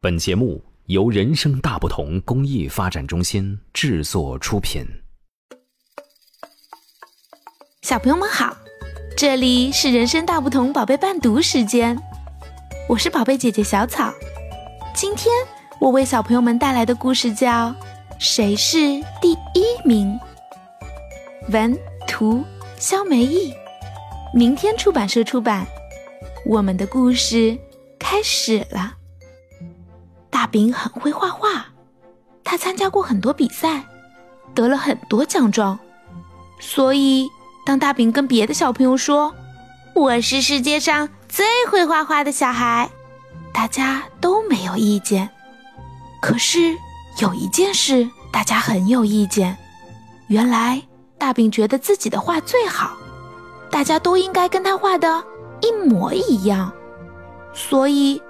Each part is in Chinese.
本节目由人生大不同公益发展中心制作出品。小朋友们好，这里是人生大不同宝贝伴读时间，我是宝贝姐姐小草。今天我为小朋友们带来的故事叫《谁是第一名》，文图肖梅义，明天出版社出版。我们的故事开始了。饼很会画画，他参加过很多比赛，得了很多奖状。所以，当大饼跟别的小朋友说：“我是世界上最会画画的小孩”，大家都没有意见。可是有一件事，大家很有意见。原来，大饼觉得自己的画最好，大家都应该跟他画的一模一样。所以。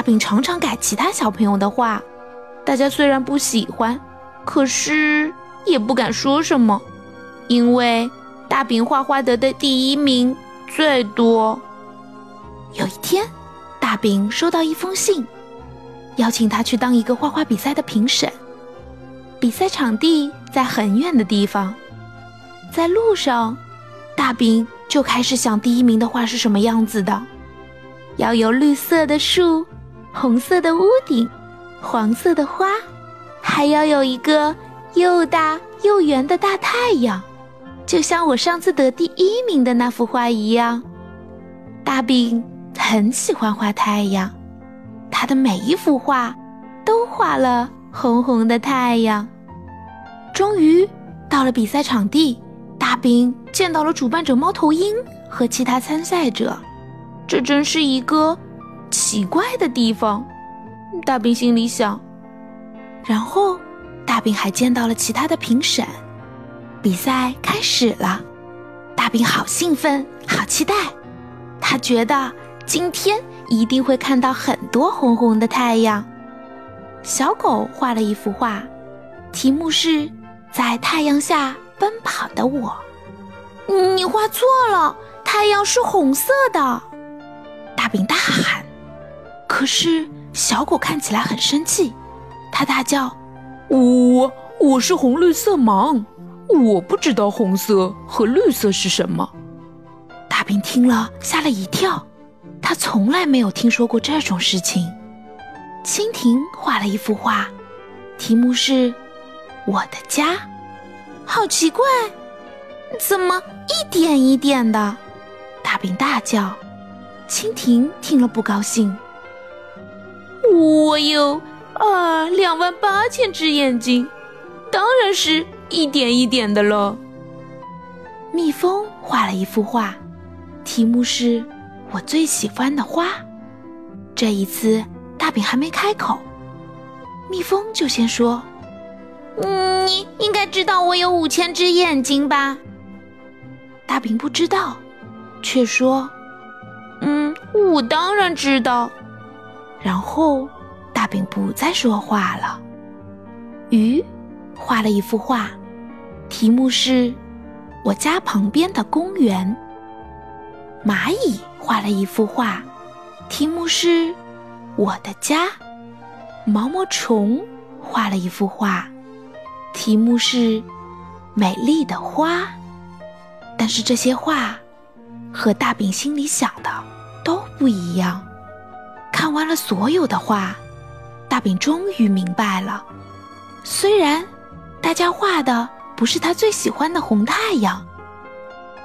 大饼常常改其他小朋友的画，大家虽然不喜欢，可是也不敢说什么，因为大饼画画得的第一名最多。有一天，大饼收到一封信，邀请他去当一个画画比赛的评审。比赛场地在很远的地方，在路上，大饼就开始想第一名的画是什么样子的，要有绿色的树。红色的屋顶，黄色的花，还要有一个又大又圆的大太阳，就像我上次得第一名的那幅画一样。大饼很喜欢画太阳，他的每一幅画都画了红红的太阳。终于到了比赛场地，大饼见到了主办者猫头鹰和其他参赛者，这真是一个。奇怪的地方，大饼心里想。然后，大饼还见到了其他的评审。比赛开始了，大饼好兴奋，好期待。他觉得今天一定会看到很多红红的太阳。小狗画了一幅画，题目是在太阳下奔跑的我。你画错了，太阳是红色的。大饼大喊。可是小狗看起来很生气，它大叫：“我我是红绿色盲，我不知道红色和绿色是什么。”大兵听了吓了一跳，他从来没有听说过这种事情。蜻蜓画了一幅画，题目是“我的家”，好奇怪，怎么一点一点的？大兵大叫。蜻蜓听了不高兴。我有啊两万八千只眼睛，当然是一点一点的了。蜜蜂画了一幅画，题目是我最喜欢的花。这一次大饼还没开口，蜜蜂就先说：“你应该知道我有五千只眼睛吧？”大饼不知道，却说：“嗯，我当然知道。”然后，大饼不再说话了。鱼画了一幅画，题目是“我家旁边的公园”。蚂蚁画了一幅画，题目是“我的家”。毛毛虫画了一幅画，题目是“美丽的花”。但是这些画和大饼心里想的都不一样。看完了所有的画，大饼终于明白了。虽然大家画的不是他最喜欢的红太阳，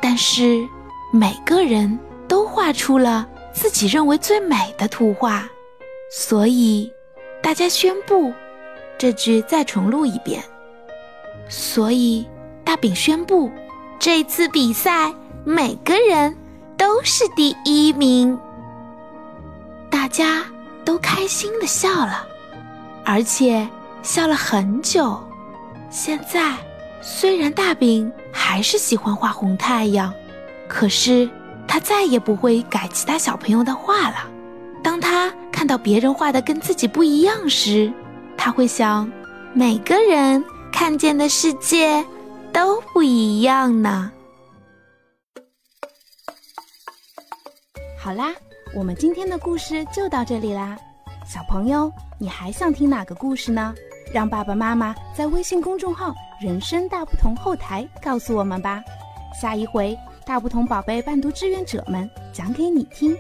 但是每个人都画出了自己认为最美的图画。所以大家宣布，这句再重录一遍。所以大饼宣布，这次比赛每个人都是第一名。大家都开心的笑了，而且笑了很久。现在虽然大饼还是喜欢画红太阳，可是他再也不会改其他小朋友的画了。当他看到别人画的跟自己不一样时，他会想：每个人看见的世界都不一样呢。好啦。我们今天的故事就到这里啦，小朋友，你还想听哪个故事呢？让爸爸妈妈在微信公众号“人生大不同”后台告诉我们吧。下一回，大不同宝贝伴读志愿者们讲给你听。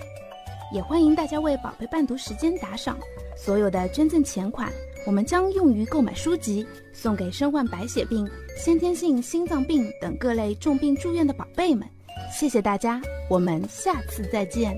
也欢迎大家为宝贝伴读时间打赏，所有的捐赠钱款，我们将用于购买书籍，送给身患白血病、先天性心脏病等各类重病住院的宝贝们。谢谢大家，我们下次再见。